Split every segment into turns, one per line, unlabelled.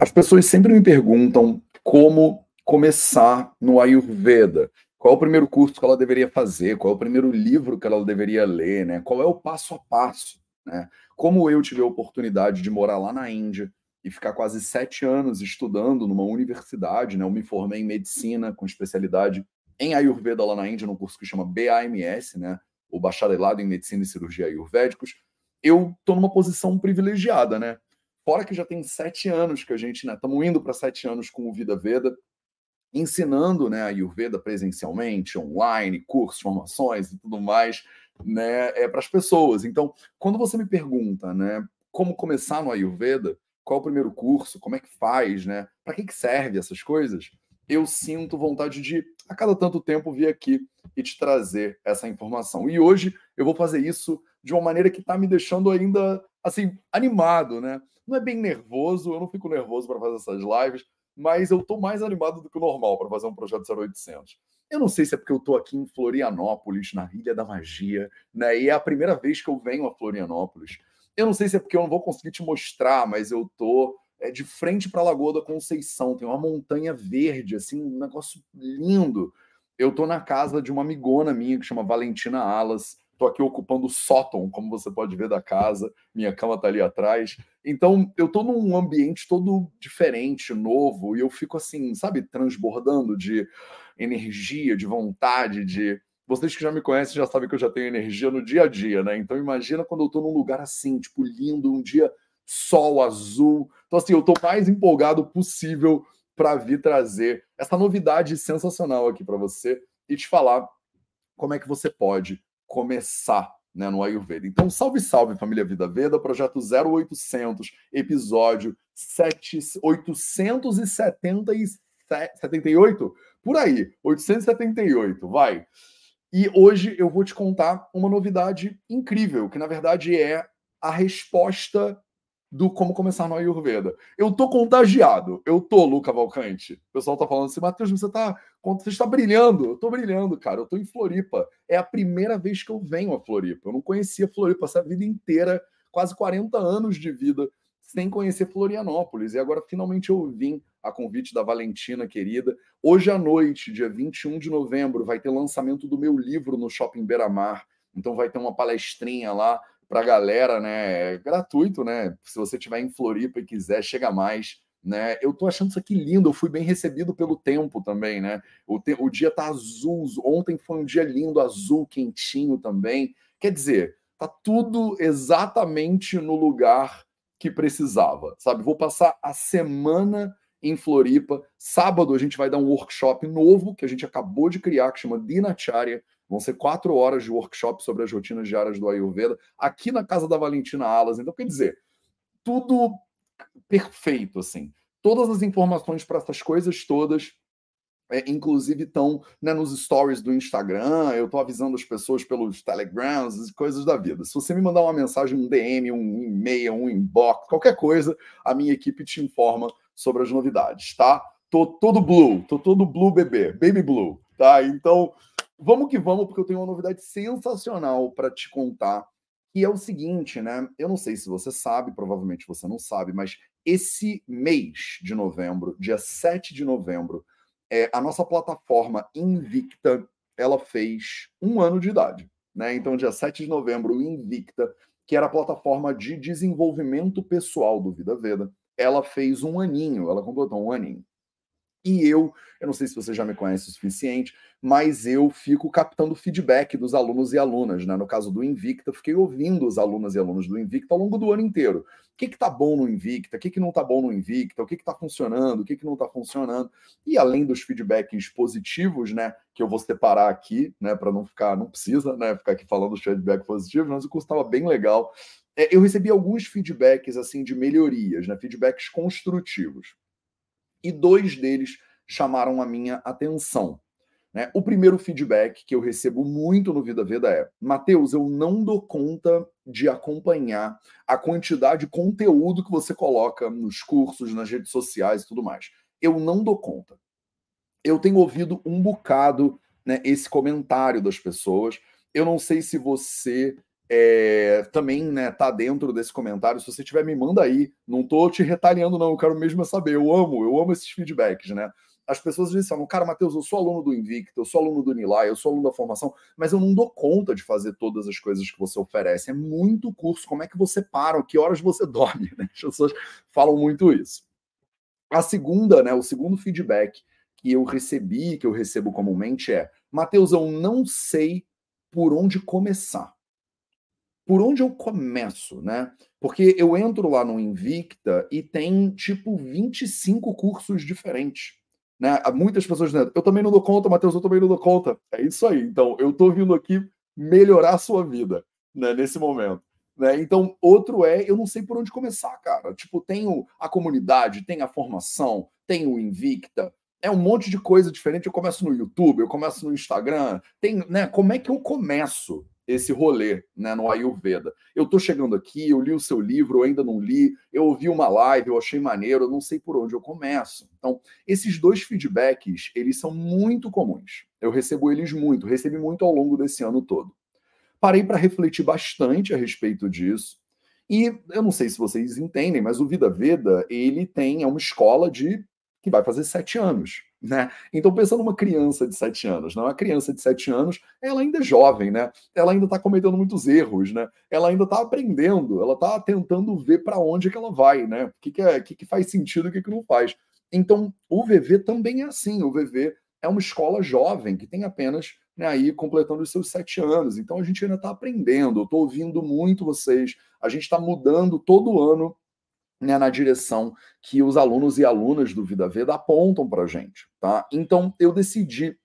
As pessoas sempre me perguntam como começar no Ayurveda. Qual é o primeiro curso que ela deveria fazer? Qual é o primeiro livro que ela deveria ler? Né? Qual é o passo a passo? Né? Como eu tive a oportunidade de morar lá na Índia e ficar quase sete anos estudando numa universidade, né? eu me formei em medicina com especialidade em Ayurveda lá na Índia, num curso que chama BAMS, né? o Bacharelado em Medicina e Cirurgia Ayurvédicos. Eu estou numa posição privilegiada, né? Fora que já tem sete anos que a gente, né? Estamos indo para sete anos com o Vida Veda, ensinando né, a Ayurveda presencialmente, online, cursos, formações e tudo mais, né, é para as pessoas. Então, quando você me pergunta, né, como começar no Ayurveda, qual o primeiro curso, como é que faz, né, para que, que serve essas coisas, eu sinto vontade de, a cada tanto tempo, vir aqui e te trazer essa informação. E hoje eu vou fazer isso de uma maneira que está me deixando ainda, assim, animado, né? Não é bem nervoso, eu não fico nervoso para fazer essas lives, mas eu estou mais animado do que o normal para fazer um projeto 0800. Eu não sei se é porque eu estou aqui em Florianópolis, na Ilha da Magia, né? E é a primeira vez que eu venho a Florianópolis. Eu não sei se é porque eu não vou conseguir te mostrar, mas eu tô é, de frente para a Lagoa da Conceição. Tem uma montanha verde, assim, um negócio lindo. Eu tô na casa de uma amigona minha que chama Valentina Alas. Estou aqui ocupando o sótão, como você pode ver da casa. Minha cama está ali atrás. Então, eu estou num ambiente todo diferente, novo, e eu fico assim, sabe, transbordando de energia, de vontade, de. Vocês que já me conhecem já sabem que eu já tenho energia no dia a dia, né? Então, imagina quando eu estou num lugar assim, tipo, lindo, um dia sol azul. Então, assim, eu estou mais empolgado possível para vir trazer essa novidade sensacional aqui para você e te falar como é que você pode começar né, no Ayurveda. Então, salve, salve, família Vida Veda, projeto 0800, episódio 7, 878, por aí, 878, vai. E hoje eu vou te contar uma novidade incrível, que na verdade é a resposta do como começar no Ayurveda. Eu tô contagiado. Eu tô, Luca Valcante. O pessoal tá falando assim, Matheus, você tá, você está brilhando. Eu tô brilhando, cara. Eu tô em Floripa. É a primeira vez que eu venho a Floripa. Eu não conhecia Floripa essa vida inteira, quase 40 anos de vida sem conhecer Florianópolis. E agora finalmente eu vim a convite da Valentina querida. Hoje à noite, dia 21 de novembro, vai ter lançamento do meu livro no Shopping Beira-Mar. Então vai ter uma palestrinha lá para a galera, né? É gratuito, né? Se você estiver em Floripa e quiser, chega mais. Né? Eu tô achando isso aqui lindo, eu fui bem recebido pelo tempo também, né? O, te... o dia tá azul, ontem foi um dia lindo, azul, quentinho também. Quer dizer, tá tudo exatamente no lugar que precisava, sabe? Vou passar a semana em Floripa. Sábado a gente vai dar um workshop novo que a gente acabou de criar, que chama Dinacharya, Vão ser quatro horas de workshop sobre as rotinas diárias do Ayurveda, aqui na casa da Valentina Alas. Então, quer dizer, tudo perfeito, assim. Todas as informações para essas coisas todas, é, inclusive, estão né, nos stories do Instagram. Eu estou avisando as pessoas pelos telegrams coisas da vida. Se você me mandar uma mensagem, um DM, um e-mail, um inbox, qualquer coisa, a minha equipe te informa sobre as novidades, tá? Tô todo blue, tô todo blue bebê, baby blue, tá? Então, vamos que vamos, porque eu tenho uma novidade sensacional para te contar. E é o seguinte, né? Eu não sei se você sabe, provavelmente você não sabe, mas esse mês de novembro, dia 7 de novembro, é, a nossa plataforma Invicta, ela fez um ano de idade. Né? Então, dia 7 de novembro, o Invicta, que era a plataforma de desenvolvimento pessoal do Vida Veda, ela fez um aninho, ela completou um aninho. E eu, eu não sei se você já me conhece o suficiente, mas eu fico captando feedback dos alunos e alunas. Né? No caso do Invicta, fiquei ouvindo os alunos e alunos do Invicta ao longo do ano inteiro. O que está bom no Invicta? O que, que não está bom no Invicta? O que está funcionando? O que, que não está funcionando? E além dos feedbacks positivos, né? Que eu vou separar aqui, né? Para não ficar, não precisa né, ficar aqui falando os feedbacks positivos, mas o curso estava bem legal. É, eu recebi alguns feedbacks assim de melhorias, né? Feedbacks construtivos e dois deles chamaram a minha atenção. Né? O primeiro feedback que eu recebo muito no Vida Veda é: Mateus, eu não dou conta de acompanhar a quantidade de conteúdo que você coloca nos cursos, nas redes sociais e tudo mais. Eu não dou conta. Eu tenho ouvido um bocado né, esse comentário das pessoas. Eu não sei se você é, também né, tá dentro desse comentário. Se você tiver, me manda aí. Não tô te retaliando, não. Eu quero mesmo saber. Eu amo, eu amo esses feedbacks, né? As pessoas dizem cara, Matheus, eu sou aluno do Invicta, eu sou aluno do Nilai, eu sou aluno da formação, mas eu não dou conta de fazer todas as coisas que você oferece. É muito curso. Como é que você para? Que horas você dorme? Né? As pessoas falam muito isso. A segunda, né? O segundo feedback que eu recebi, que eu recebo comumente é: Matheus, eu não sei por onde começar. Por onde eu começo, né? Porque eu entro lá no Invicta e tem tipo 25 cursos diferentes. Né? Muitas pessoas dizendo, eu também não dou conta, Matheus, eu também não dou conta. É isso aí. Então, eu estou vindo aqui melhorar a sua vida né, nesse momento. Né? Então, outro é, eu não sei por onde começar, cara. Tipo, tenho a comunidade, tem a formação, tem o Invicta, é um monte de coisa diferente. Eu começo no YouTube, eu começo no Instagram. Tem, né? Como é que eu começo? Esse rolê né, no Ayurveda. Eu estou chegando aqui, eu li o seu livro, eu ainda não li, eu ouvi uma live, eu achei maneiro, eu não sei por onde eu começo. Então, esses dois feedbacks, eles são muito comuns. Eu recebo eles muito, recebi muito ao longo desse ano todo. Parei para refletir bastante a respeito disso. E eu não sei se vocês entendem, mas o Vida Veda, ele tem é uma escola de que vai fazer sete anos. Né? Então, pensando numa criança de sete anos, não? Né? uma criança de sete anos, ela ainda é jovem, né? Ela ainda está cometendo muitos erros, né? Ela ainda está aprendendo, ela está tentando ver para onde que ela vai, né? O que, que, é, que, que faz sentido e o que, que não faz. Então, o VV também é assim. O VV é uma escola jovem que tem apenas né, aí completando os seus sete anos. Então, a gente ainda está aprendendo. Eu estou ouvindo muito vocês. A gente está mudando todo ano né, na direção que os alunos e alunas do Vida Veda apontam para a gente. Tá? Então, eu decidi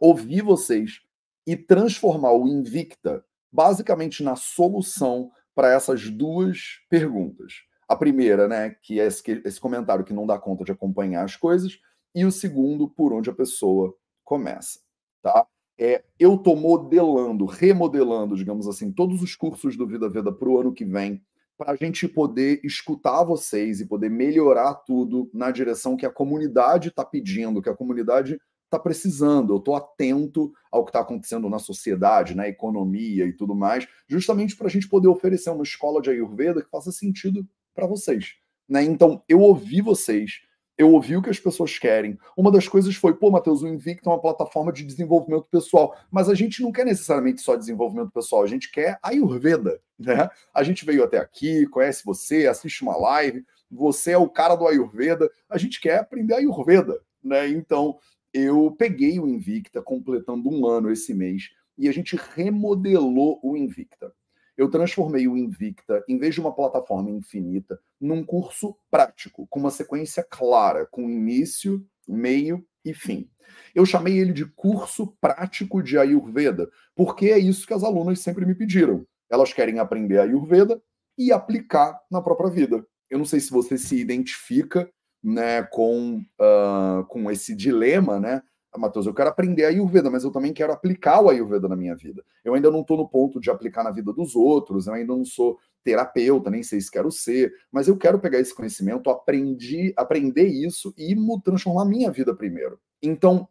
ouvir vocês e transformar o Invicta basicamente na solução para essas duas perguntas. A primeira, né, que é esse, esse comentário que não dá conta de acompanhar as coisas, e o segundo, por onde a pessoa começa. Tá? É, eu estou modelando, remodelando, digamos assim, todos os cursos do Vida Veda para o ano que vem para a gente poder escutar vocês e poder melhorar tudo na direção que a comunidade está pedindo, que a comunidade está precisando. Eu estou atento ao que está acontecendo na sociedade, na economia e tudo mais, justamente para a gente poder oferecer uma escola de Ayurveda que faça sentido para vocês. Né? Então, eu ouvi vocês, eu ouvi o que as pessoas querem. Uma das coisas foi, pô, Matheus, o Invicta é uma plataforma de desenvolvimento pessoal, mas a gente não quer necessariamente só desenvolvimento pessoal, a gente quer Ayurveda, né? A gente veio até aqui, conhece você, assiste uma live, você é o cara do Ayurveda, a gente quer aprender Ayurveda, né? Então, eu peguei o Invicta, completando um ano esse mês, e a gente remodelou o Invicta eu transformei o Invicta, em vez de uma plataforma infinita, num curso prático, com uma sequência clara, com início, meio e fim. Eu chamei ele de curso prático de Ayurveda, porque é isso que as alunas sempre me pediram. Elas querem aprender Ayurveda e aplicar na própria vida. Eu não sei se você se identifica né, com, uh, com esse dilema, né? Ah, Matheus, eu quero aprender a Ayurveda, mas eu também quero aplicar o Ayurveda na minha vida. Eu ainda não estou no ponto de aplicar na vida dos outros, eu ainda não sou terapeuta, nem sei se quero ser, mas eu quero pegar esse conhecimento, aprendi, aprender isso e transformar a minha vida primeiro. Então,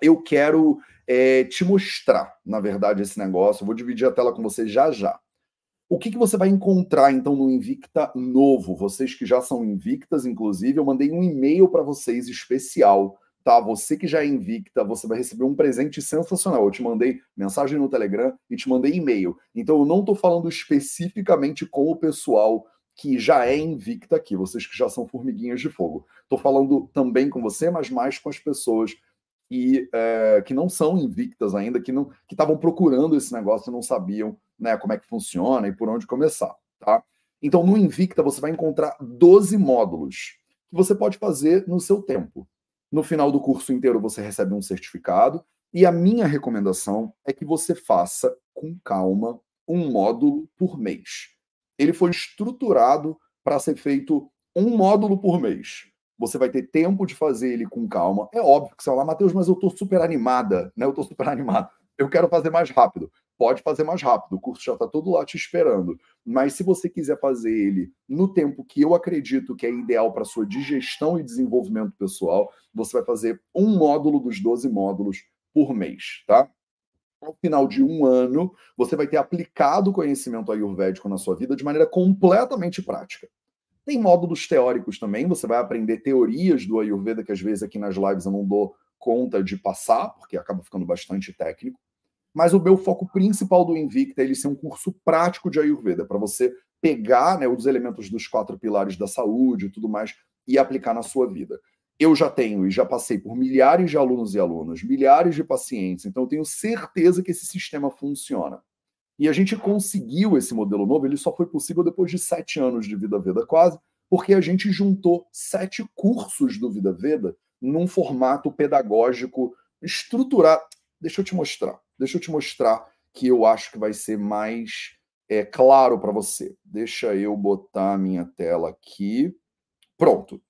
eu quero é, te mostrar, na verdade, esse negócio. Eu vou dividir a tela com você já já. O que, que você vai encontrar, então, no Invicta novo? Vocês que já são invictas, inclusive, eu mandei um e-mail para vocês especial tá? Você que já é invicta, você vai receber um presente sensacional. Eu te mandei mensagem no Telegram e te mandei e-mail. Então eu não estou falando especificamente com o pessoal que já é invicta aqui, vocês que já são formiguinhas de fogo. Estou falando também com você, mas mais com as pessoas que, é, que não são invictas ainda, que não que estavam procurando esse negócio e não sabiam né, como é que funciona e por onde começar, tá? Então, no Invicta, você vai encontrar 12 módulos que você pode fazer no seu tempo. No final do curso inteiro você recebe um certificado. E a minha recomendação é que você faça com calma um módulo por mês. Ele foi estruturado para ser feito um módulo por mês. Você vai ter tempo de fazer ele com calma. É óbvio que você vai lá, Matheus, mas eu estou super animada, né? Eu estou super animado. Eu quero fazer mais rápido pode fazer mais rápido, o curso já está todo lá te esperando. Mas se você quiser fazer ele no tempo que eu acredito que é ideal para sua digestão e desenvolvimento pessoal, você vai fazer um módulo dos 12 módulos por mês, tá? ao final de um ano, você vai ter aplicado o conhecimento ayurvédico na sua vida de maneira completamente prática. Tem módulos teóricos também, você vai aprender teorias do Ayurveda, que às vezes aqui nas lives eu não dou conta de passar, porque acaba ficando bastante técnico. Mas o meu foco principal do Invicta é ele ser um curso prático de Ayurveda, para você pegar né, os elementos dos quatro pilares da saúde e tudo mais e aplicar na sua vida eu já tenho e já passei por milhares de alunos e alunas, milhares de pacientes, então eu tenho certeza que esse sistema funciona. E a gente conseguiu esse modelo novo, ele só foi possível depois de sete anos de Vida Veda quase, porque a gente juntou sete cursos do Vida Veda num formato pedagógico estruturado. Deixa eu te mostrar, deixa eu te mostrar que eu acho que vai ser mais é, claro para você. Deixa eu botar a minha tela aqui. Pronto.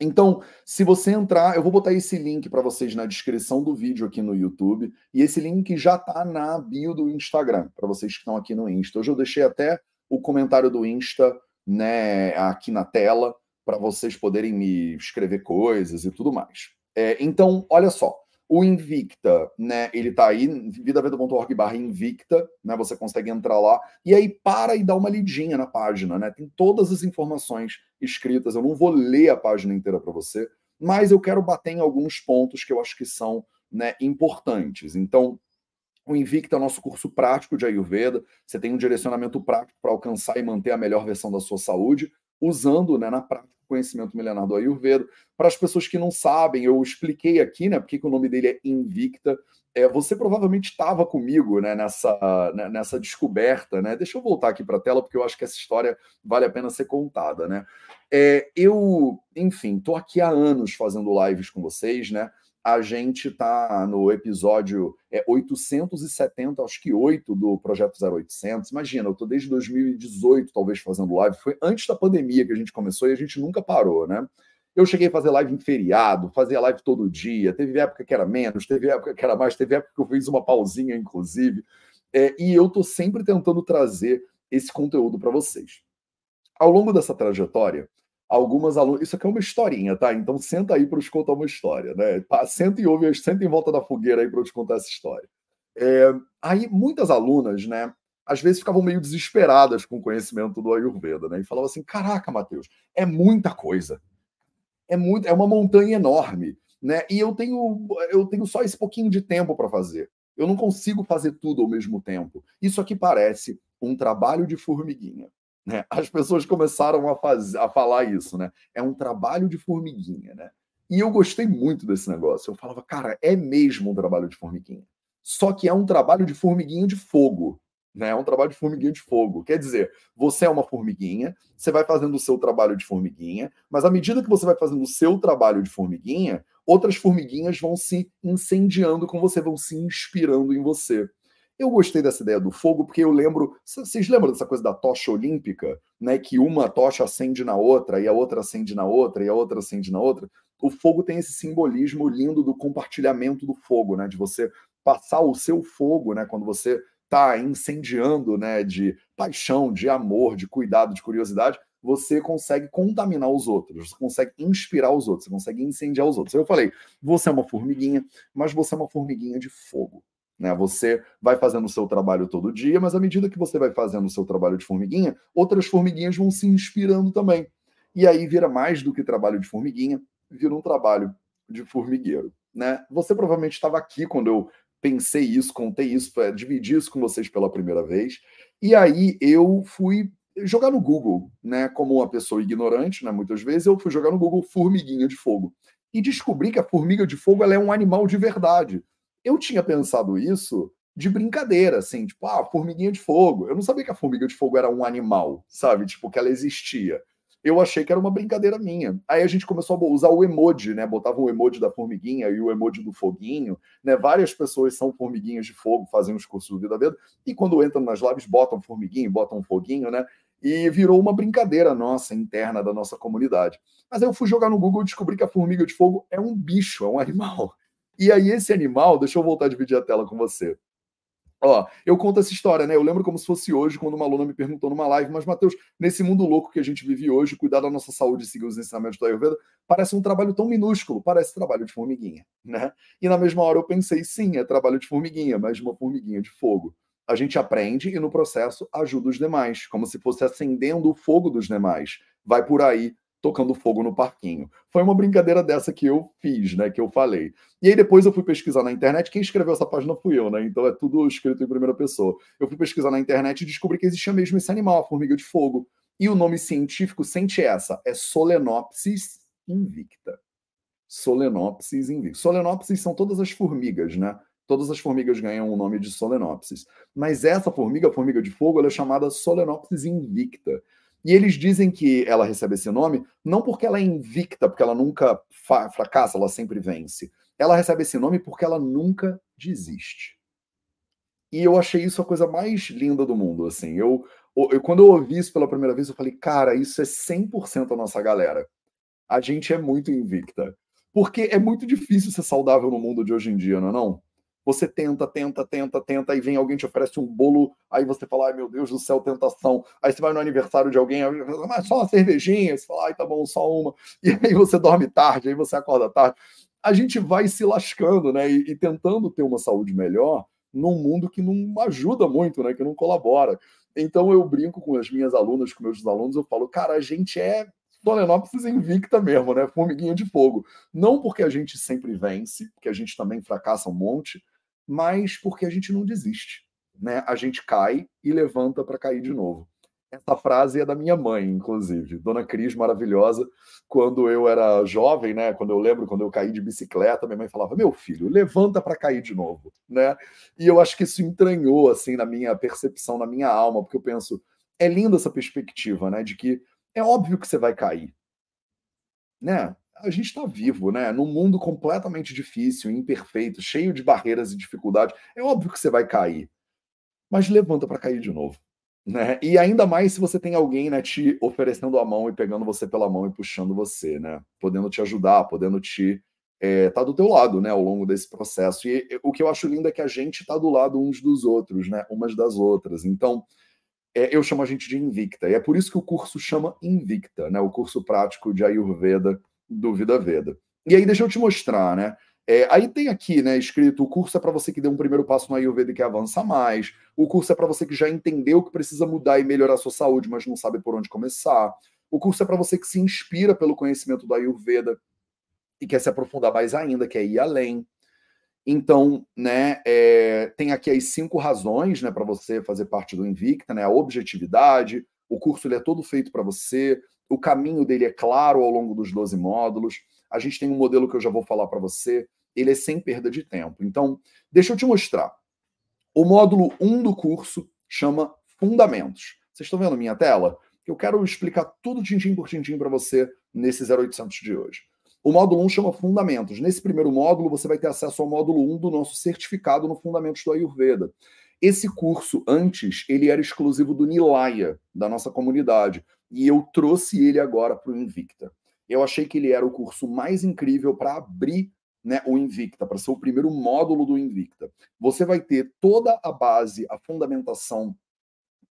Então, se você entrar, eu vou botar esse link para vocês na descrição do vídeo aqui no YouTube, e esse link já está na bio do Instagram, para vocês que estão aqui no Insta. Hoje eu deixei até o comentário do Insta né, aqui na tela, para vocês poderem me escrever coisas e tudo mais. É, então, olha só. O Invicta, né? Ele tá aí, vidaveda.org barra Invicta, né? Você consegue entrar lá e aí para e dá uma lidinha na página, né? Tem todas as informações escritas. Eu não vou ler a página inteira para você, mas eu quero bater em alguns pontos que eu acho que são né, importantes. Então, o Invicta é o nosso curso prático de Ayurveda. Você tem um direcionamento prático para alcançar e manter a melhor versão da sua saúde, usando né, na prática conhecimento milenar do Ayurveda. Para as pessoas que não sabem, eu expliquei aqui, né, porque o nome dele é Invicta. É, você provavelmente estava comigo né, nessa, né, nessa descoberta, né? Deixa eu voltar aqui para a tela, porque eu acho que essa história vale a pena ser contada, né? É, eu, enfim, estou aqui há anos fazendo lives com vocês, né? A gente está no episódio é, 870, acho que 8 do Projeto 0800. Imagina, eu estou desde 2018, talvez, fazendo live. Foi antes da pandemia que a gente começou e a gente nunca parou, né? Eu cheguei a fazer live em feriado, fazia live todo dia. Teve época que era menos, teve época que era mais, teve época que eu fiz uma pausinha, inclusive. É, e eu estou sempre tentando trazer esse conteúdo para vocês. Ao longo dessa trajetória, algumas alunas. Isso aqui é uma historinha, tá? Então senta aí para eu te contar uma história, né? Senta e ouve, senta em volta da fogueira aí para eu te contar essa história. É, aí muitas alunas, né? Às vezes ficavam meio desesperadas com o conhecimento do Ayurveda, né? E falavam assim: caraca, Matheus, é muita coisa. É muito, é uma montanha enorme, né? E eu tenho, eu tenho só esse pouquinho de tempo para fazer. Eu não consigo fazer tudo ao mesmo tempo. Isso aqui parece um trabalho de formiguinha. Né? As pessoas começaram a, fazer, a falar isso, né? É um trabalho de formiguinha, né? E eu gostei muito desse negócio. Eu falava, cara, é mesmo um trabalho de formiguinha. Só que é um trabalho de formiguinha de fogo. Né? É um trabalho de formiguinha de fogo. Quer dizer, você é uma formiguinha, você vai fazendo o seu trabalho de formiguinha, mas à medida que você vai fazendo o seu trabalho de formiguinha, outras formiguinhas vão se incendiando com você, vão se inspirando em você. Eu gostei dessa ideia do fogo porque eu lembro, vocês lembram dessa coisa da tocha olímpica, né, que uma tocha acende na outra e a outra acende na outra e a outra acende na outra? O fogo tem esse simbolismo lindo do compartilhamento do fogo, né, de você passar o seu fogo, né, quando você está incendiando, né, de paixão, de amor, de cuidado, de curiosidade, você consegue contaminar os outros, você consegue inspirar os outros, você consegue incendiar os outros. Eu falei, você é uma formiguinha, mas você é uma formiguinha de fogo. Né? Você vai fazendo o seu trabalho todo dia, mas à medida que você vai fazendo o seu trabalho de formiguinha, outras formiguinhas vão se inspirando também. E aí vira mais do que trabalho de formiguinha, vira um trabalho de formigueiro. Né? Você provavelmente estava aqui quando eu pensei isso, contei isso, dividi isso com vocês pela primeira vez. E aí eu fui jogar no Google, né? Como uma pessoa ignorante, né? Muitas vezes eu fui jogar no Google formiguinha de fogo e descobri que a formiga de fogo ela é um animal de verdade. Eu tinha pensado isso de brincadeira, assim, tipo, ah, formiguinha de fogo. Eu não sabia que a formiga de fogo era um animal, sabe? Tipo, que ela existia. Eu achei que era uma brincadeira minha. Aí a gente começou a usar o emoji, né? Botava o emoji da formiguinha e o emoji do foguinho, né? Várias pessoas são formiguinhas de fogo, fazem os cursos do Vida Veda, e quando entram nas lives botam formiguinho, botam foguinho, né? E virou uma brincadeira nossa, interna da nossa comunidade. Mas aí eu fui jogar no Google e descobri que a formiga de fogo é um bicho, é um animal. E aí, esse animal, deixa eu voltar a dividir a tela com você. Ó, eu conto essa história, né? Eu lembro como se fosse hoje, quando uma aluna me perguntou numa live, mas, Matheus, nesse mundo louco que a gente vive hoje, cuidar da nossa saúde e seguir os ensinamentos do Ayurveda, parece um trabalho tão minúsculo, parece trabalho de formiguinha, né? E na mesma hora eu pensei, sim, é trabalho de formiguinha, mas de uma formiguinha de fogo. A gente aprende e no processo ajuda os demais, como se fosse acendendo o fogo dos demais. Vai por aí tocando fogo no parquinho. Foi uma brincadeira dessa que eu fiz, né? Que eu falei. E aí depois eu fui pesquisar na internet. Quem escreveu essa página fui eu, né? Então é tudo escrito em primeira pessoa. Eu fui pesquisar na internet e descobri que existia mesmo esse animal, a formiga de fogo. E o nome científico sente essa, é Solenopsis invicta. Solenopsis invicta. Solenopsis são todas as formigas, né? Todas as formigas ganham o nome de Solenopsis. Mas essa formiga, a formiga de fogo, ela é chamada Solenopsis invicta. E eles dizem que ela recebe esse nome não porque ela é invicta, porque ela nunca fracassa, ela sempre vence. Ela recebe esse nome porque ela nunca desiste. E eu achei isso a coisa mais linda do mundo, assim. Eu, eu quando eu ouvi isso pela primeira vez, eu falei, cara, isso é 100% a nossa galera. A gente é muito invicta. Porque é muito difícil ser saudável no mundo de hoje em dia, não é não? Você tenta, tenta, tenta, tenta, aí vem alguém te oferece um bolo, aí você fala, ai meu Deus do céu, tentação. Aí você vai no aniversário de alguém, mas só uma cervejinha, você fala, ai tá bom, só uma. E aí você dorme tarde, aí você acorda tarde. A gente vai se lascando, né? E, e tentando ter uma saúde melhor num mundo que não ajuda muito, né? Que não colabora. Então eu brinco com as minhas alunas, com meus alunos, eu falo, cara, a gente é Solenópolis invicta mesmo, né? Formiguinha de fogo. Não porque a gente sempre vence, porque a gente também fracassa um monte, mas porque a gente não desiste. Né? A gente cai e levanta para cair de novo. Essa frase é da minha mãe, inclusive, Dona Cris, maravilhosa. Quando eu era jovem, né? Quando eu lembro, quando eu caí de bicicleta, minha mãe falava: "Meu filho, levanta para cair de novo", né? E eu acho que isso entranhou assim na minha percepção, na minha alma, porque eu penso, é linda essa perspectiva, né? De que é óbvio que você vai cair, né? A gente está vivo, né? Num mundo completamente difícil, imperfeito, cheio de barreiras e dificuldades. É óbvio que você vai cair, mas levanta para cair de novo. Né? E ainda mais se você tem alguém né, te oferecendo a mão e pegando você pela mão e puxando você, né? Podendo te ajudar, podendo te é, tá do teu lado, né, ao longo desse processo. E, o que eu acho lindo é que a gente está do lado uns dos outros, né, umas das outras. Então, é, eu chamo a gente de Invicta. E é por isso que o curso chama Invicta, né, o curso prático de Ayurveda do Vida Veda. E aí, deixa eu te mostrar, né? É, aí tem aqui, né, escrito: o curso é para você que deu um primeiro passo no Ayurveda e quer avançar mais. O curso é para você que já entendeu que precisa mudar e melhorar sua saúde, mas não sabe por onde começar. O curso é para você que se inspira pelo conhecimento do Ayurveda e quer se aprofundar mais ainda, quer ir além. Então, né, é, tem aqui as cinco razões, né, para você fazer parte do Invicta, né, a objetividade. O curso ele é todo feito para você o caminho dele é claro ao longo dos 12 módulos. A gente tem um modelo que eu já vou falar para você, ele é sem perda de tempo. Então, deixa eu te mostrar. O módulo 1 do curso chama Fundamentos. Vocês estão vendo minha tela? Eu quero explicar tudo tintim por tintim para você nesse 0800 de hoje. O módulo 1 chama Fundamentos. Nesse primeiro módulo, você vai ter acesso ao módulo 1 do nosso certificado no Fundamentos do Ayurveda. Esse curso, antes, ele era exclusivo do Nilaya, da nossa comunidade e eu trouxe ele agora para o Invicta. Eu achei que ele era o curso mais incrível para abrir né, o Invicta, para ser o primeiro módulo do Invicta. Você vai ter toda a base, a fundamentação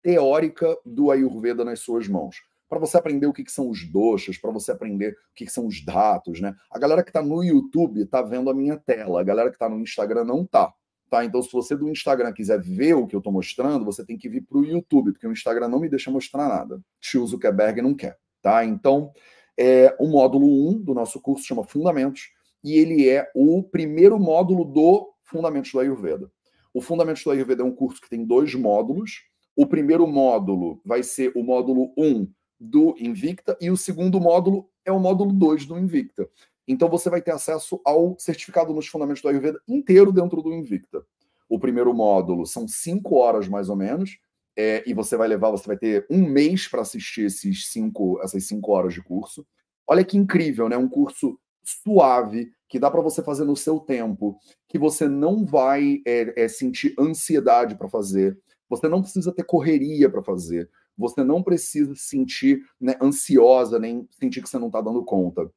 teórica do Ayurveda nas suas mãos. Para você aprender o que, que são os doshas, para você aprender o que, que são os dados, né? A galera que está no YouTube está vendo a minha tela, a galera que está no Instagram não está. Tá? Então, se você do Instagram quiser ver o que eu estou mostrando, você tem que vir para o YouTube, porque o Instagram não me deixa mostrar nada. Tio Zuckerberg não quer. Tá? Então, é, o módulo 1 do nosso curso chama Fundamentos, e ele é o primeiro módulo do Fundamentos do Ayurveda. O Fundamentos do Ayurveda é um curso que tem dois módulos. O primeiro módulo vai ser o módulo 1 do Invicta, e o segundo módulo é o módulo 2 do Invicta. Então você vai ter acesso ao certificado nos fundamentos do Ayurveda inteiro dentro do Invicta. O primeiro módulo são cinco horas mais ou menos, é, e você vai levar, você vai ter um mês para assistir esses cinco, essas cinco horas de curso. Olha que incrível, né? Um curso suave que dá para você fazer no seu tempo, que você não vai é, é, sentir ansiedade para fazer, você não precisa ter correria para fazer, você não precisa sentir né, ansiosa nem sentir que você não está dando conta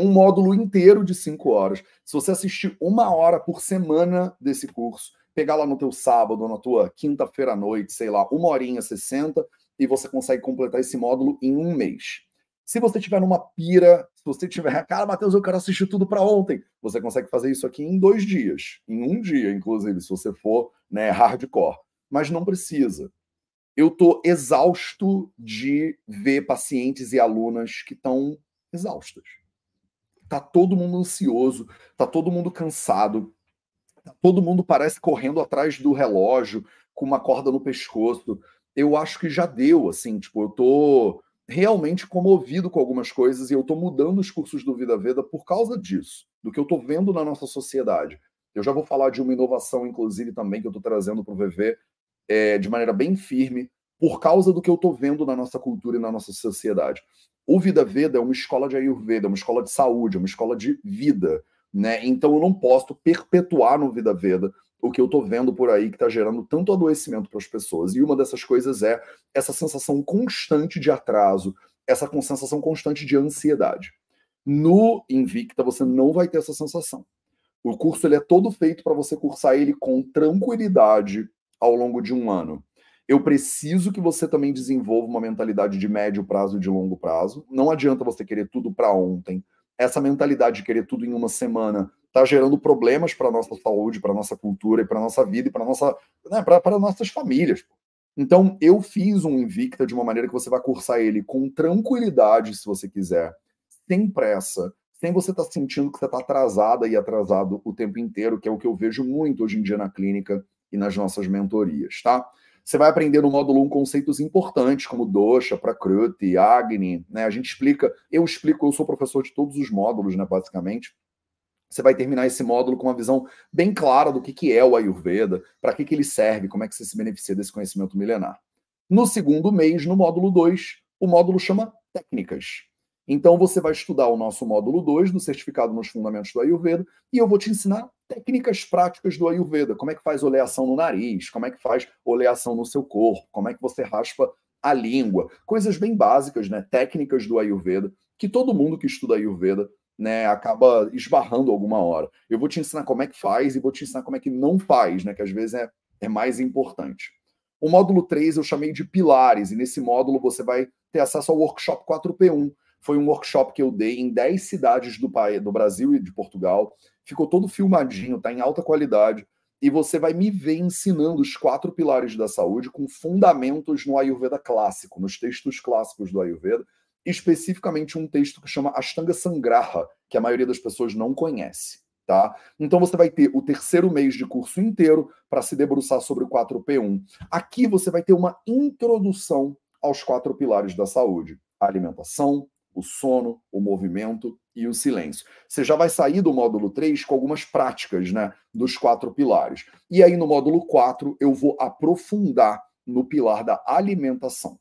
um módulo inteiro de cinco horas. Se você assistir uma hora por semana desse curso, pegar lá no teu sábado, na tua quinta-feira à noite, sei lá, uma horinha, 60, e você consegue completar esse módulo em um mês. Se você tiver numa pira, se você tiver, cara, Matheus, eu quero assistir tudo para ontem, você consegue fazer isso aqui em dois dias, em um dia, inclusive, se você for né, hardcore. Mas não precisa. Eu estou exausto de ver pacientes e alunas que estão exaustas. Tá todo mundo ansioso, tá todo mundo cansado, tá todo mundo parece correndo atrás do relógio com uma corda no pescoço. Eu acho que já deu, assim, tipo, eu tô realmente comovido com algumas coisas e eu estou mudando os cursos do Vida Veda por causa disso, do que eu estou vendo na nossa sociedade. Eu já vou falar de uma inovação, inclusive, também que eu estou trazendo para o VV é, de maneira bem firme, por causa do que eu estou vendo na nossa cultura e na nossa sociedade. O Vida Veda é uma escola de Ayurveda, uma escola de saúde, uma escola de vida. Né? Então eu não posso perpetuar no Vida Veda o que eu estou vendo por aí que está gerando tanto adoecimento para as pessoas. E uma dessas coisas é essa sensação constante de atraso, essa sensação constante de ansiedade. No Invicta você não vai ter essa sensação. O curso ele é todo feito para você cursar ele com tranquilidade ao longo de um ano. Eu preciso que você também desenvolva uma mentalidade de médio prazo e de longo prazo. Não adianta você querer tudo para ontem. Essa mentalidade de querer tudo em uma semana está gerando problemas para nossa saúde, para nossa cultura e para nossa vida e para nossa, né, para nossas famílias. Então, eu fiz um Invicta de uma maneira que você vai cursar ele com tranquilidade, se você quiser, sem pressa, sem você estar tá sentindo que você está atrasada e atrasado o tempo inteiro, que é o que eu vejo muito hoje em dia na clínica e nas nossas mentorias, tá? Você vai aprender no módulo 1 conceitos importantes, como dosha, prakruti, agni, né? A gente explica, eu explico, eu sou professor de todos os módulos, né, basicamente você vai terminar esse módulo com uma visão bem clara do que, que é o Ayurveda, para que, que ele serve, como é que você se beneficia desse conhecimento milenar. No segundo mês, no módulo 2, o módulo chama Técnicas. Então você vai estudar o nosso módulo 2 do Certificado nos Fundamentos do Ayurveda e eu vou te ensinar técnicas práticas do Ayurveda. Como é que faz oleação no nariz, como é que faz oleação no seu corpo, como é que você raspa a língua. Coisas bem básicas, né? Técnicas do Ayurveda, que todo mundo que estuda Ayurveda né, acaba esbarrando alguma hora. Eu vou te ensinar como é que faz e vou te ensinar como é que não faz, né, que às vezes é, é mais importante. O módulo 3 eu chamei de pilares, e nesse módulo você vai ter acesso ao workshop 4P1. Foi um workshop que eu dei em 10 cidades do, país, do Brasil e de Portugal. Ficou todo filmadinho, tá em alta qualidade. E você vai me ver ensinando os quatro pilares da saúde com fundamentos no Ayurveda clássico, nos textos clássicos do Ayurveda, especificamente um texto que chama Ashtanga Sangraha, que a maioria das pessoas não conhece. Tá? Então você vai ter o terceiro mês de curso inteiro para se debruçar sobre o 4P1. Aqui você vai ter uma introdução aos quatro pilares da saúde: alimentação, o sono, o movimento e o silêncio. Você já vai sair do módulo 3 com algumas práticas, né, dos quatro pilares. E aí no módulo 4 eu vou aprofundar no pilar da alimentação.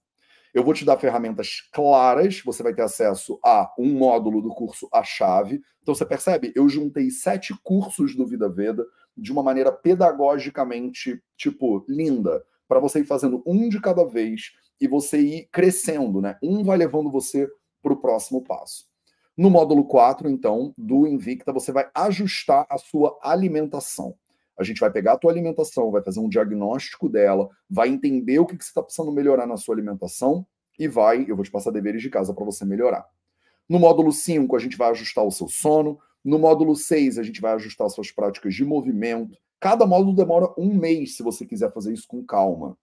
Eu vou te dar ferramentas claras, você vai ter acesso a um módulo do curso A Chave. Então você percebe? Eu juntei sete cursos do Vida Veda de uma maneira pedagogicamente, tipo, linda, para você ir fazendo um de cada vez e você ir crescendo, né? Um vai levando você para o próximo passo. No módulo 4, então, do Invicta, você vai ajustar a sua alimentação. A gente vai pegar a tua alimentação, vai fazer um diagnóstico dela, vai entender o que, que você está precisando melhorar na sua alimentação e vai, eu vou te passar deveres de casa para você melhorar. No módulo 5, a gente vai ajustar o seu sono. No módulo 6, a gente vai ajustar as suas práticas de movimento. Cada módulo demora um mês se você quiser fazer isso com calma.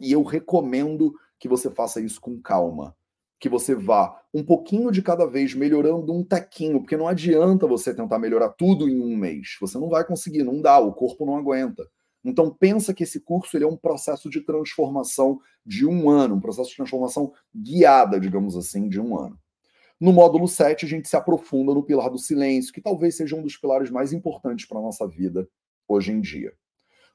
E eu recomendo que você faça isso com calma que você vá um pouquinho de cada vez melhorando um tequinho, porque não adianta você tentar melhorar tudo em um mês. Você não vai conseguir, não dá, o corpo não aguenta. Então pensa que esse curso ele é um processo de transformação de um ano, um processo de transformação guiada, digamos assim, de um ano. No módulo 7, a gente se aprofunda no pilar do silêncio, que talvez seja um dos pilares mais importantes para a nossa vida hoje em dia.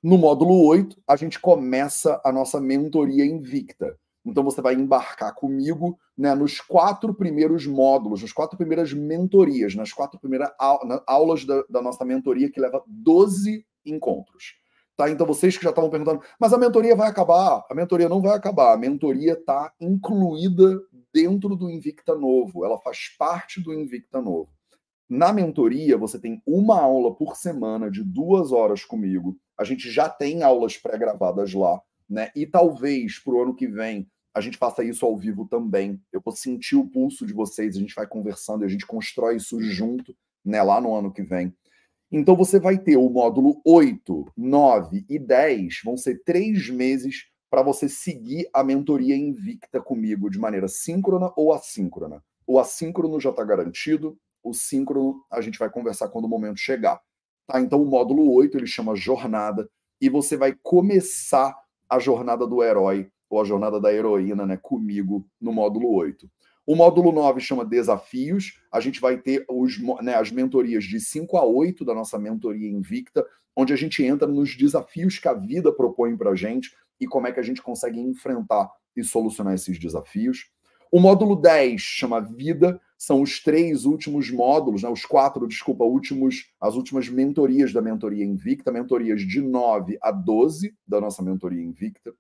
No módulo 8, a gente começa a nossa mentoria invicta então você vai embarcar comigo né, nos quatro primeiros módulos, nas quatro primeiras mentorias, nas quatro primeiras aulas da, da, nossa mentoria, que leva 12 encontros. Tá? Então vocês que já estavam perguntando, mas a mentoria vai acabar? A mentoria não vai acabar. A mentoria está incluída dentro do Invicta Novo. Ela faz parte do Invicta Novo. Na mentoria, você tem uma aula por semana de duas horas comigo. A gente já tem aulas pré-gravadas lá, né? E talvez para o ano que vem a gente faça isso ao vivo também. Eu vou sentir o pulso de vocês, a gente vai conversando e a gente constrói isso junto, né, lá no ano que vem. Então você vai ter o módulo 8, 9 e 10, vão ser três meses para você seguir a mentoria invicta comigo de maneira síncrona ou assíncrona. O assíncrono já está garantido, o síncrono a gente vai conversar quando o momento chegar. Tá? Então o módulo 8 ele chama jornada e você vai começar a jornada do herói ou a jornada da heroína né, comigo no módulo 8. O módulo 9 chama Desafios. A gente vai ter os, né, as mentorias de 5 a 8 da nossa mentoria invicta, onde a gente entra nos desafios que a vida propõe para a gente e como é que a gente consegue enfrentar e solucionar esses desafios. O módulo 10 chama Vida, são os três últimos módulos, né, os quatro, desculpa, últimos, as últimas mentorias da mentoria invicta, mentorias de 9 a 12 da nossa mentoria invicta.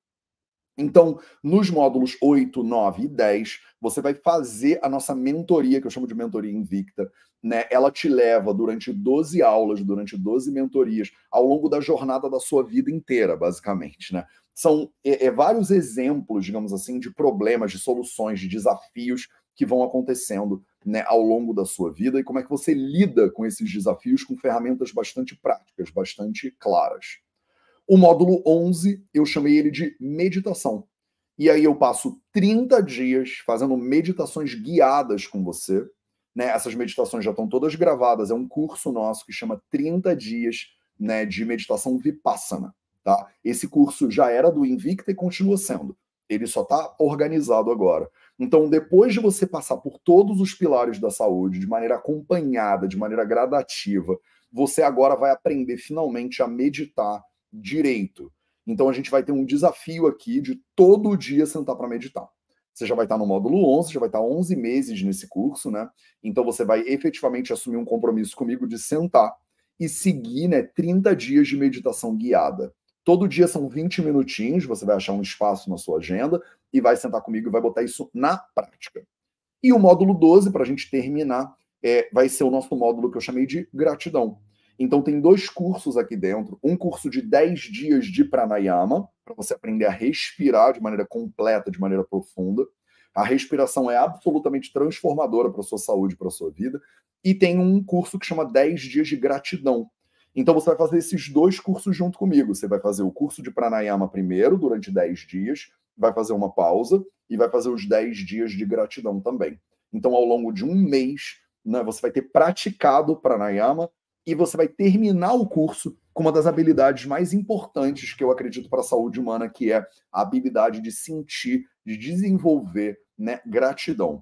Então, nos módulos 8, 9 e 10, você vai fazer a nossa mentoria, que eu chamo de mentoria invicta. Né? Ela te leva durante 12 aulas, durante 12 mentorias, ao longo da jornada da sua vida inteira, basicamente. Né? São é, é, vários exemplos, digamos assim, de problemas, de soluções, de desafios que vão acontecendo né, ao longo da sua vida e como é que você lida com esses desafios com ferramentas bastante práticas, bastante claras. O módulo 11, eu chamei ele de meditação. E aí eu passo 30 dias fazendo meditações guiadas com você. Né? Essas meditações já estão todas gravadas. É um curso nosso que chama 30 dias né, de meditação vipassana. Tá? Esse curso já era do Invicta e continua sendo. Ele só está organizado agora. Então, depois de você passar por todos os pilares da saúde, de maneira acompanhada, de maneira gradativa, você agora vai aprender finalmente a meditar direito. Então a gente vai ter um desafio aqui de todo dia sentar para meditar. Você já vai estar no módulo 11, já vai estar 11 meses nesse curso, né? Então você vai efetivamente assumir um compromisso comigo de sentar e seguir, né, 30 dias de meditação guiada. Todo dia são 20 minutinhos, você vai achar um espaço na sua agenda e vai sentar comigo e vai botar isso na prática. E o módulo 12, para a gente terminar, é, vai ser o nosso módulo que eu chamei de gratidão. Então, tem dois cursos aqui dentro: um curso de 10 dias de pranayama, para você aprender a respirar de maneira completa, de maneira profunda. A respiração é absolutamente transformadora para a sua saúde, para a sua vida. E tem um curso que chama 10 dias de gratidão. Então, você vai fazer esses dois cursos junto comigo. Você vai fazer o curso de pranayama primeiro, durante 10 dias, vai fazer uma pausa e vai fazer os 10 dias de gratidão também. Então, ao longo de um mês, né, você vai ter praticado pranayama e você vai terminar o curso com uma das habilidades mais importantes que eu acredito para a saúde humana, que é a habilidade de sentir, de desenvolver né, gratidão.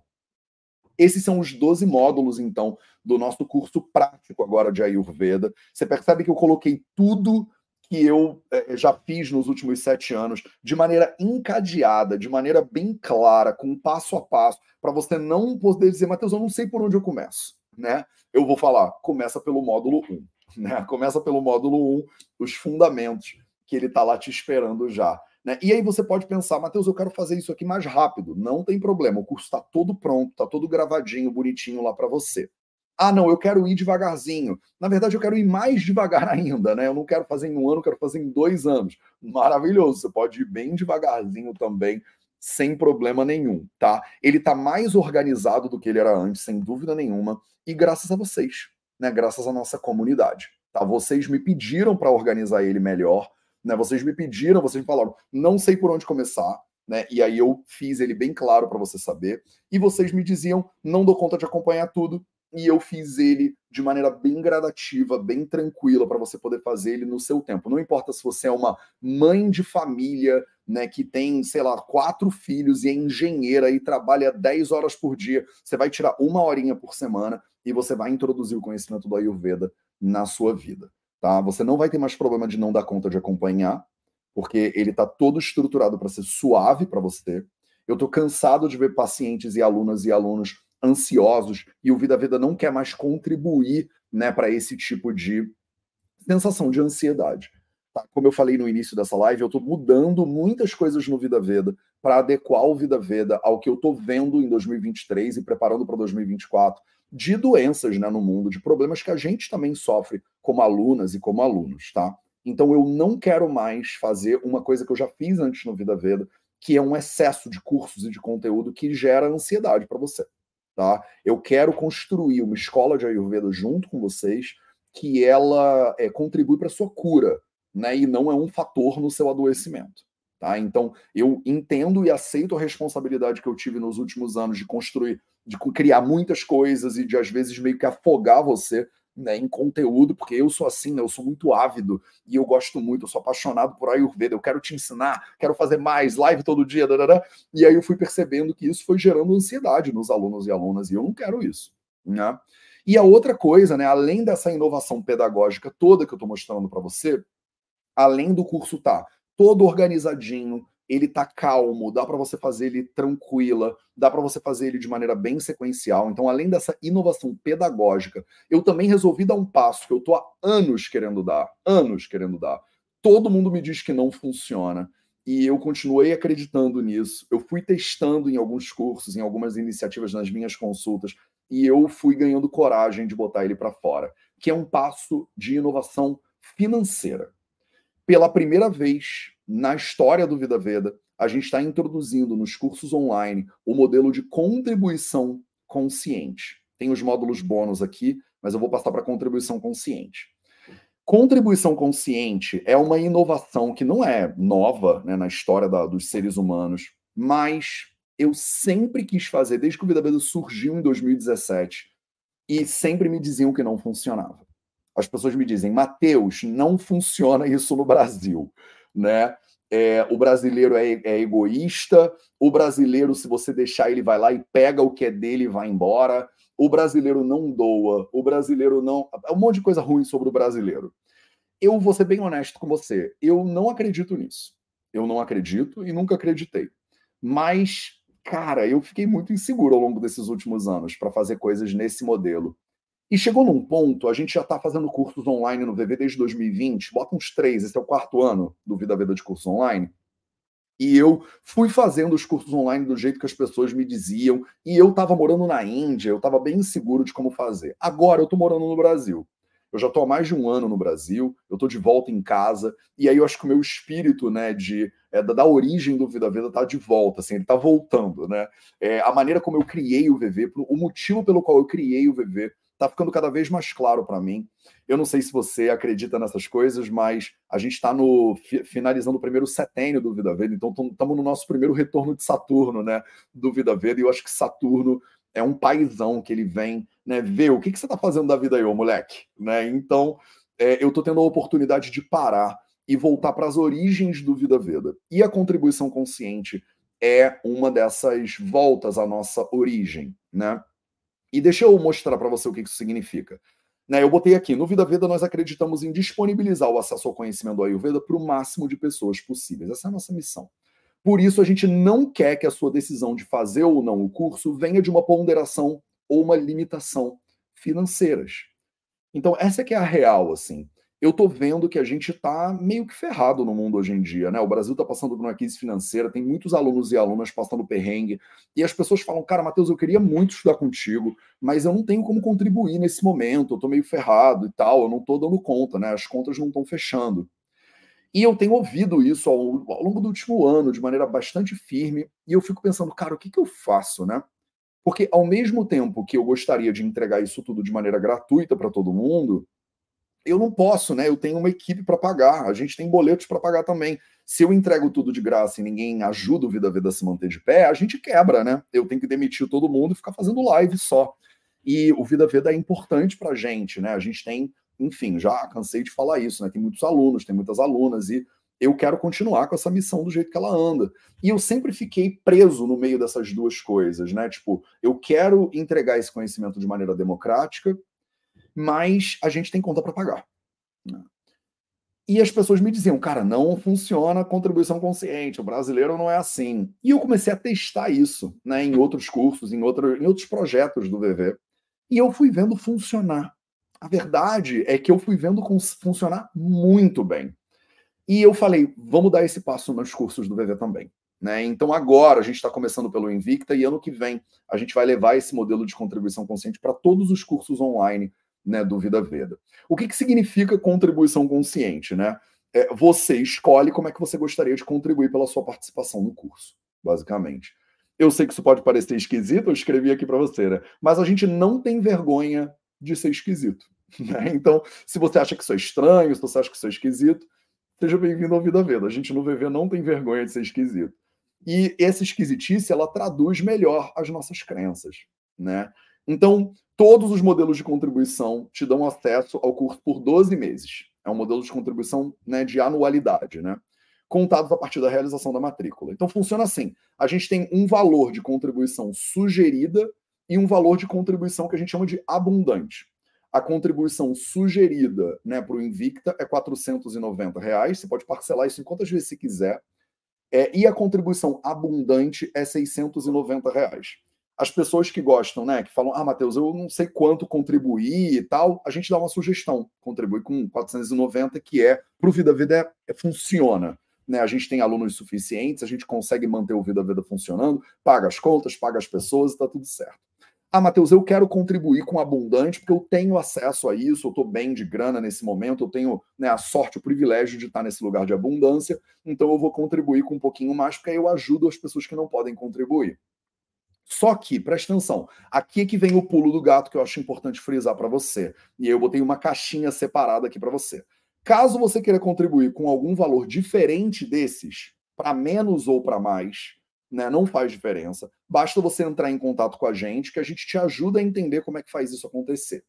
Esses são os 12 módulos, então, do nosso curso prático agora de Ayurveda. Você percebe que eu coloquei tudo que eu é, já fiz nos últimos sete anos de maneira encadeada, de maneira bem clara, com passo a passo, para você não poder dizer, Matheus, eu não sei por onde eu começo né? Eu vou falar, começa pelo módulo 1, né? Começa pelo módulo 1, os fundamentos que ele está lá te esperando já. Né? E aí você pode pensar, Matheus, eu quero fazer isso aqui mais rápido. Não tem problema, o curso está todo pronto, está todo gravadinho, bonitinho lá para você. Ah, não, eu quero ir devagarzinho. Na verdade, eu quero ir mais devagar ainda, né? Eu não quero fazer em um ano, eu quero fazer em dois anos. Maravilhoso, você pode ir bem devagarzinho também sem problema nenhum, tá? Ele tá mais organizado do que ele era antes, sem dúvida nenhuma, e graças a vocês, né? Graças à nossa comunidade, tá? Vocês me pediram para organizar ele melhor, né? Vocês me pediram, vocês me falaram, não sei por onde começar, né? E aí eu fiz ele bem claro para você saber, e vocês me diziam, não dou conta de acompanhar tudo, e eu fiz ele de maneira bem gradativa, bem tranquila, para você poder fazer ele no seu tempo. Não importa se você é uma mãe de família, né, que tem, sei lá, quatro filhos e é engenheira e trabalha 10 horas por dia, você vai tirar uma horinha por semana e você vai introduzir o conhecimento do Ayurveda na sua vida, tá? Você não vai ter mais problema de não dar conta de acompanhar, porque ele está todo estruturado para ser suave para você. Eu estou cansado de ver pacientes e alunas e alunos ansiosos e o Vida Vida não quer mais contribuir né, para esse tipo de sensação de ansiedade. Tá? Como eu falei no início dessa live, eu estou mudando muitas coisas no Vida Veda para adequar o Vida Veda ao que eu estou vendo em 2023 e preparando para 2024 de doenças né, no mundo, de problemas que a gente também sofre como alunas e como alunos, tá? Então eu não quero mais fazer uma coisa que eu já fiz antes no Vida Veda, que é um excesso de cursos e de conteúdo que gera ansiedade para você, tá? Eu quero construir uma escola de Ayurveda junto com vocês, que ela é, contribui para sua cura, né? E não é um fator no seu adoecimento. Tá? Então, eu entendo e aceito a responsabilidade que eu tive nos últimos anos de construir, de criar muitas coisas e de, às vezes, meio que afogar você né, em conteúdo, porque eu sou assim, né, eu sou muito ávido e eu gosto muito, eu sou apaixonado por Ayurveda, eu quero te ensinar, quero fazer mais, live todo dia, e aí eu fui percebendo que isso foi gerando ansiedade nos alunos e alunas, e eu não quero isso. Né? E a outra coisa, né, além dessa inovação pedagógica toda que eu estou mostrando para você, além do curso tá todo organizadinho, ele tá calmo, dá para você fazer ele tranquila, dá para você fazer ele de maneira bem sequencial. Então, além dessa inovação pedagógica, eu também resolvi dar um passo que eu tô há anos querendo dar, anos querendo dar. Todo mundo me diz que não funciona e eu continuei acreditando nisso. Eu fui testando em alguns cursos, em algumas iniciativas nas minhas consultas e eu fui ganhando coragem de botar ele para fora, que é um passo de inovação financeira pela primeira vez na história do Vida Veda, a gente está introduzindo nos cursos online o modelo de contribuição consciente. Tem os módulos bônus aqui, mas eu vou passar para contribuição consciente. Contribuição consciente é uma inovação que não é nova né, na história da, dos seres humanos, mas eu sempre quis fazer, desde que o Vida Veda surgiu em 2017, e sempre me diziam que não funcionava as pessoas me dizem, Mateus, não funciona isso no Brasil, né? É, o brasileiro é, é, egoísta, o brasileiro, se você deixar, ele vai lá e pega o que é dele e vai embora. O brasileiro não doa, o brasileiro não. É um monte de coisa ruim sobre o brasileiro. Eu vou ser bem honesto com você, eu não acredito nisso. Eu não acredito e nunca acreditei. Mas, cara, eu fiquei muito inseguro ao longo desses últimos anos para fazer coisas nesse modelo. E chegou num ponto, a gente já está fazendo cursos online no VV desde 2020, bota uns três, esse é o quarto ano do Vida Veda de curso online. E eu fui fazendo os cursos online do jeito que as pessoas me diziam, e eu estava morando na Índia, eu estava bem inseguro de como fazer. Agora eu estou morando no Brasil. Eu já estou há mais de um ano no Brasil, eu estou de volta em casa, e aí eu acho que o meu espírito, né, de é, da, da, origem do Vida Veda está de volta, assim, ele está voltando, né? É, a maneira como eu criei o VV, o motivo pelo qual eu criei o VV está ficando cada vez mais claro para mim. Eu não sei se você acredita nessas coisas, mas a gente está no finalizando o primeiro setênio do Vida Veda, então estamos no nosso primeiro retorno de Saturno, né, do Vida Veda, e eu acho que Saturno é um paizão que ele vem, né, ver o que, que você está fazendo da vida aí, ô moleque, né? Então, é, eu estou tendo a oportunidade de parar e voltar para as origens do Vida Veda. E a contribuição consciente é uma dessas voltas à nossa origem, né? E deixa eu mostrar para você o que isso significa. Né, eu botei aqui, no Vida Veda nós acreditamos em disponibilizar o acesso ao conhecimento do Ayurveda para o máximo de pessoas possíveis. Essa é a nossa missão. Por isso, a gente não quer que a sua decisão de fazer ou não o curso venha de uma ponderação ou uma limitação financeiras. Então, essa é que é a real, assim eu tô vendo que a gente tá meio que ferrado no mundo hoje em dia, né? O Brasil tá passando por uma crise financeira, tem muitos alunos e alunas passando perrengue, e as pessoas falam, cara, Matheus, eu queria muito estudar contigo, mas eu não tenho como contribuir nesse momento, eu tô meio ferrado e tal, eu não tô dando conta, né? As contas não estão fechando. E eu tenho ouvido isso ao, ao, longo do último ano, de maneira bastante firme, e eu fico pensando, cara, o que, que eu faço, né? Porque ao mesmo tempo que eu gostaria de entregar isso tudo de maneira gratuita para todo mundo, eu não posso, né? Eu tenho uma equipe para pagar, a gente tem boletos para pagar também. Se eu entrego tudo de graça e ninguém ajuda o Vida Vida a se manter de pé, a gente quebra, né? Eu tenho que demitir todo mundo e ficar fazendo live só. E o Vida Vida é importante para a gente, né? A gente tem, enfim, já cansei de falar isso, né? Tem muitos alunos, tem muitas alunas e eu quero continuar com essa missão do jeito que ela anda. E eu sempre fiquei preso no meio dessas duas coisas, né? Tipo, eu quero entregar esse conhecimento de maneira democrática, mas a gente tem conta para pagar. Né? E as pessoas me diziam, cara, não funciona contribuição consciente, o brasileiro não é assim. E eu comecei a testar isso né, em outros cursos, em, outro, em outros projetos do VV. E eu fui vendo funcionar. A verdade é que eu fui vendo funcionar muito bem. E eu falei, vamos dar esse passo nos cursos do VV também. Né? Então, agora a gente está começando pelo Invicta e ano que vem a gente vai levar esse modelo de contribuição consciente para todos os cursos online né, do Vida Veda. O que, que significa contribuição consciente? Né? É, você escolhe como é que você gostaria de contribuir pela sua participação no curso, basicamente. Eu sei que isso pode parecer esquisito, eu escrevi aqui para você, né? mas a gente não tem vergonha de ser esquisito. Né? Então, se você acha que isso é estranho, se você acha que isso é esquisito, seja bem-vindo ao Vida Veda. A gente no VV não tem vergonha de ser esquisito. E essa esquisitice, ela traduz melhor as nossas crenças, né? Então, todos os modelos de contribuição te dão acesso ao curso por 12 meses. É um modelo de contribuição né, de anualidade, né? Contados a partir da realização da matrícula. Então, funciona assim: a gente tem um valor de contribuição sugerida e um valor de contribuição que a gente chama de abundante. A contribuição sugerida né, para o Invicta é 490 reais. Você pode parcelar isso em quantas vezes você quiser. É, e a contribuição abundante é 690 reais. As pessoas que gostam, né, que falam, ah, Matheus, eu não sei quanto contribuir e tal, a gente dá uma sugestão. Contribui com 490, que é, para o Vida Vida, é, funciona. Né? A gente tem alunos suficientes, a gente consegue manter o Vida Vida funcionando, paga as contas, paga as pessoas e está tudo certo. Ah, Matheus, eu quero contribuir com abundante porque eu tenho acesso a isso, eu estou bem de grana nesse momento, eu tenho né, a sorte, o privilégio de estar nesse lugar de abundância, então eu vou contribuir com um pouquinho mais, porque aí eu ajudo as pessoas que não podem contribuir. Só que, presta atenção, aqui é que vem o pulo do gato que eu acho importante frisar para você. E eu botei uma caixinha separada aqui para você. Caso você queira contribuir com algum valor diferente desses, para menos ou para mais, né? Não faz diferença. Basta você entrar em contato com a gente que a gente te ajuda a entender como é que faz isso acontecer.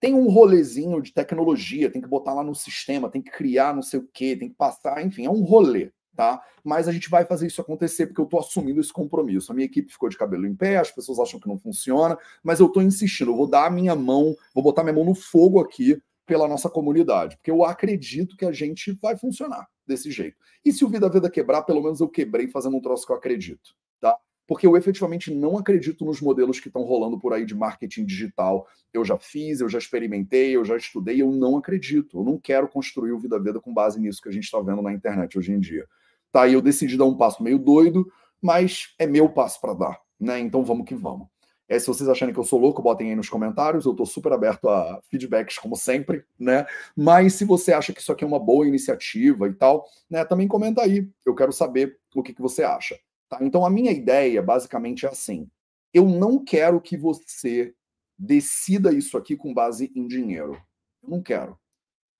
Tem um rolezinho de tecnologia, tem que botar lá no sistema, tem que criar não sei o quê, tem que passar, enfim, é um rolê, tá? Mas a gente vai fazer isso acontecer porque eu tô assumindo esse compromisso. A minha equipe ficou de cabelo em pé, as pessoas acham que não funciona, mas eu tô insistindo, eu vou dar a minha mão, vou botar minha mão no fogo aqui pela nossa comunidade, porque eu acredito que a gente vai funcionar desse jeito. E se o Vida Vida quebrar, pelo menos eu quebrei fazendo um troço que eu acredito, tá? Porque eu efetivamente não acredito nos modelos que estão rolando por aí de marketing digital. Eu já fiz, eu já experimentei, eu já estudei, eu não acredito. Eu não quero construir o Vida Vida com base nisso que a gente está vendo na internet hoje em dia. Tá, e eu decidi dar um passo meio doido, mas é meu passo para dar, né? Então vamos que vamos. É, se vocês acharem que eu sou louco, botem aí nos comentários. Eu estou super aberto a feedbacks, como sempre, né? Mas se você acha que isso aqui é uma boa iniciativa e tal, né? Também comenta aí. Eu quero saber o que, que você acha. Tá? Então, a minha ideia, basicamente, é assim: eu não quero que você decida isso aqui com base em dinheiro. Eu não quero.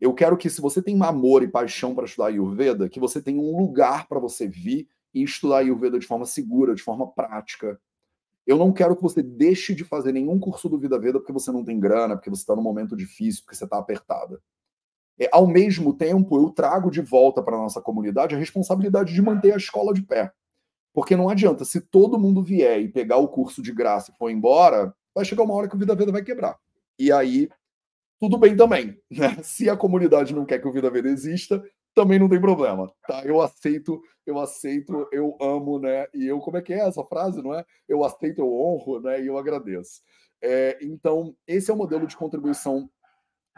Eu quero que, se você tem amor e paixão para estudar Ayurveda, que você tenha um lugar para você vir e estudar Ayurveda de forma segura, de forma prática, eu não quero que você deixe de fazer nenhum curso do Vida Veda porque você não tem grana, porque você está num momento difícil, porque você está apertada. É, ao mesmo tempo, eu trago de volta para a nossa comunidade a responsabilidade de manter a escola de pé. Porque não adianta, se todo mundo vier e pegar o curso de graça e for embora, vai chegar uma hora que o Vida Veda vai quebrar. E aí, tudo bem também. Né? Se a comunidade não quer que o Vida Veda exista, também não tem problema, tá? Eu aceito, eu aceito, eu amo, né? E eu, como é que é essa frase, não é? Eu aceito, eu honro, né? E eu agradeço. É, então, esse é o modelo de contribuição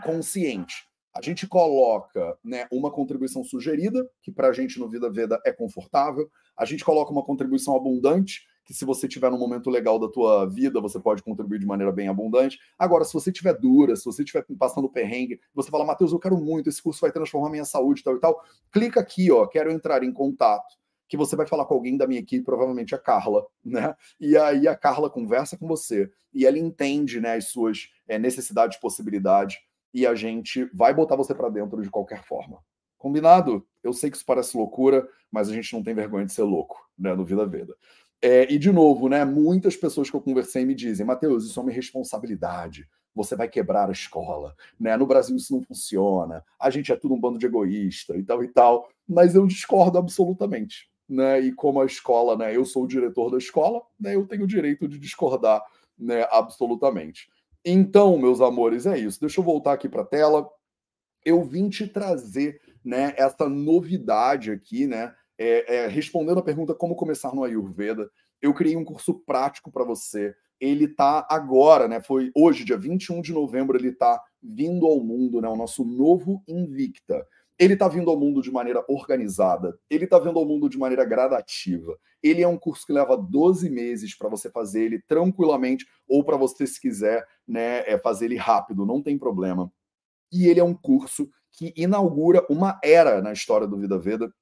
consciente. A gente coloca né, uma contribuição sugerida, que para a gente no Vida Veda é confortável. A gente coloca uma contribuição abundante, que se você tiver num momento legal da tua vida, você pode contribuir de maneira bem abundante. Agora, se você tiver dura, se você estiver passando perrengue, você fala, Matheus, eu quero muito, esse curso vai transformar minha saúde tal e tal, clica aqui, ó, quero entrar em contato, que você vai falar com alguém da minha equipe, provavelmente a Carla, né? E aí a Carla conversa com você e ela entende, né, as suas é, necessidades, possibilidades, e a gente vai botar você para dentro de qualquer forma. Combinado? Eu sei que isso parece loucura, mas a gente não tem vergonha de ser louco, né, no Vida Veda. É, e, de novo, né, muitas pessoas que eu conversei me dizem, Matheus, isso é uma responsabilidade. Você vai quebrar a escola. Né? No Brasil isso não funciona. A gente é tudo um bando de egoísta e tal e tal. Mas eu discordo absolutamente. Né? E como a escola, né, eu sou o diretor da escola, né, eu tenho o direito de discordar né, absolutamente. Então, meus amores, é isso. Deixa eu voltar aqui para a tela. Eu vim te trazer né, essa novidade aqui, né? É, é, respondendo a pergunta como começar no Ayurveda, eu criei um curso prático para você. Ele está agora, né? Foi hoje, dia 21 de novembro, ele está vindo ao mundo, né? O nosso novo Invicta. ele está vindo ao mundo de maneira organizada, ele está vindo ao mundo de maneira gradativa. Ele é um curso que leva 12 meses para você fazer ele tranquilamente, ou para você, se quiser, né, é fazer ele rápido, não tem problema. E ele é um curso que inaugura uma era na história do Vida Veda,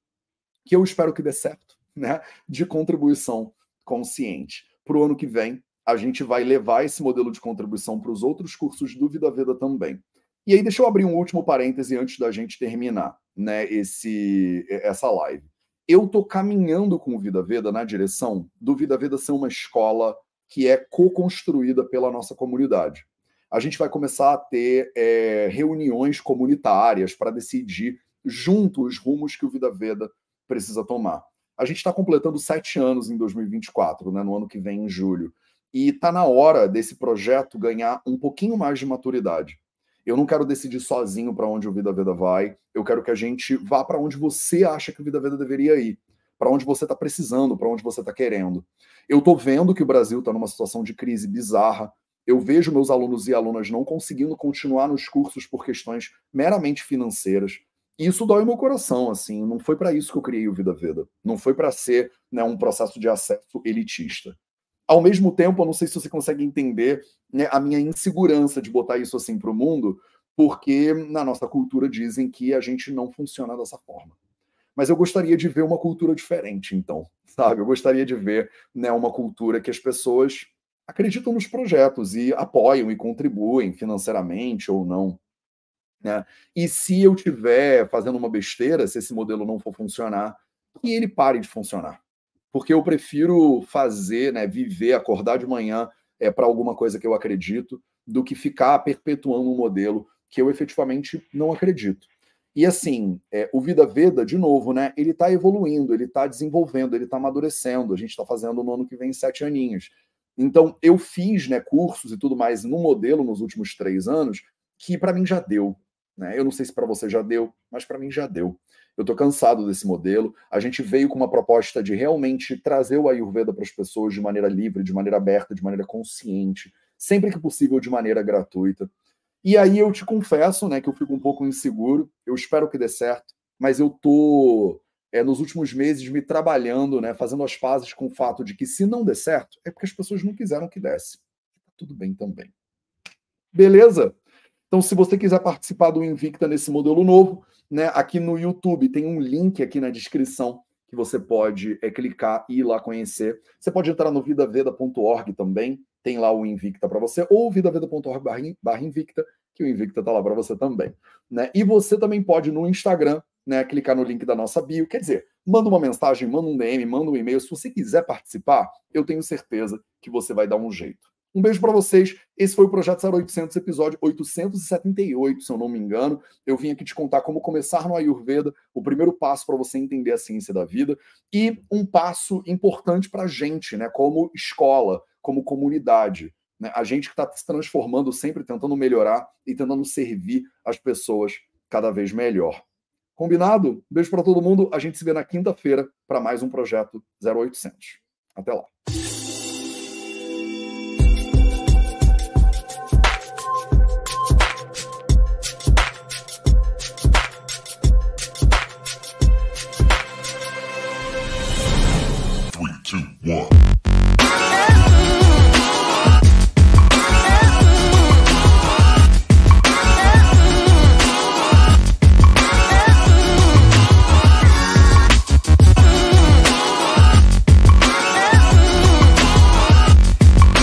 que eu espero que dê certo, né, de contribuição consciente. Para o ano que vem, a gente vai levar esse modelo de contribuição para os outros cursos do Vida Veda também. E aí, deixa eu abrir um último parêntese antes da gente terminar né, esse, essa live. Eu estou caminhando com o Vida Veda na direção do Vida Veda ser uma escola que é co-construída pela nossa comunidade. A gente vai começar a ter é, reuniões comunitárias para decidir junto os rumos que o Vida Veda precisa tomar. A gente está completando sete anos em 2024, né, no ano que vem, em julho. E está na hora desse projeto ganhar um pouquinho mais de maturidade. Eu não quero decidir sozinho para onde o Vida Veda vai. Eu quero que a gente vá para onde você acha que o Vida Veda deveria ir, para onde você está precisando, para onde você está querendo. Eu estou vendo que o Brasil está numa situação de crise bizarra. Eu vejo meus alunos e alunas não conseguindo continuar nos cursos por questões meramente financeiras. Isso dói meu coração, assim. Não foi para isso que eu criei o Vida Veda. Não foi para ser né, um processo de acesso elitista. Ao mesmo tempo, eu não sei se você consegue entender né, a minha insegurança de botar isso assim para o mundo, porque na nossa cultura dizem que a gente não funciona dessa forma. Mas eu gostaria de ver uma cultura diferente, então, sabe? Eu gostaria de ver né, uma cultura que as pessoas acreditam nos projetos e apoiam e contribuem financeiramente ou não. Né? E se eu tiver fazendo uma besteira, se esse modelo não for funcionar, que ele pare de funcionar porque eu prefiro fazer, né, viver, acordar de manhã é, para alguma coisa que eu acredito, do que ficar perpetuando um modelo que eu efetivamente não acredito. E assim, é, o Vida Veda, de novo, né, ele está evoluindo, ele está desenvolvendo, ele está amadurecendo. A gente está fazendo no ano que vem sete aninhos. Então, eu fiz né, cursos e tudo mais no modelo nos últimos três anos, que para mim já deu. Né? Eu não sei se para você já deu, mas para mim já deu. Eu estou cansado desse modelo. A gente veio com uma proposta de realmente trazer o Ayurveda para as pessoas de maneira livre, de maneira aberta, de maneira consciente, sempre que possível de maneira gratuita. E aí eu te confesso, né, que eu fico um pouco inseguro. Eu espero que dê certo, mas eu tô é, nos últimos meses me trabalhando, né, fazendo as pazes com o fato de que se não der certo, é porque as pessoas não quiseram que desse. Tá tudo bem também. Beleza? Então, se você quiser participar do Invicta nesse modelo novo, né, aqui no YouTube tem um link aqui na descrição que você pode é, clicar e ir lá conhecer. Você pode entrar no vidaveda.org também, tem lá o Invicta para você, ou vidaveda.org barra Invicta, que o Invicta está lá para você também. Né? E você também pode no Instagram, né, clicar no link da nossa bio, quer dizer, manda uma mensagem, manda um DM, manda um e-mail. Se você quiser participar, eu tenho certeza que você vai dar um jeito. Um beijo para vocês. Esse foi o Projeto 0800, episódio 878, se eu não me engano. Eu vim aqui te contar como começar no Ayurveda, o primeiro passo para você entender a ciência da vida e um passo importante para a gente, né, como escola, como comunidade. Né? A gente que está se transformando, sempre tentando melhorar e tentando servir as pessoas cada vez melhor. Combinado? Beijo para todo mundo. A gente se vê na quinta-feira para mais um Projeto 0800. Até lá.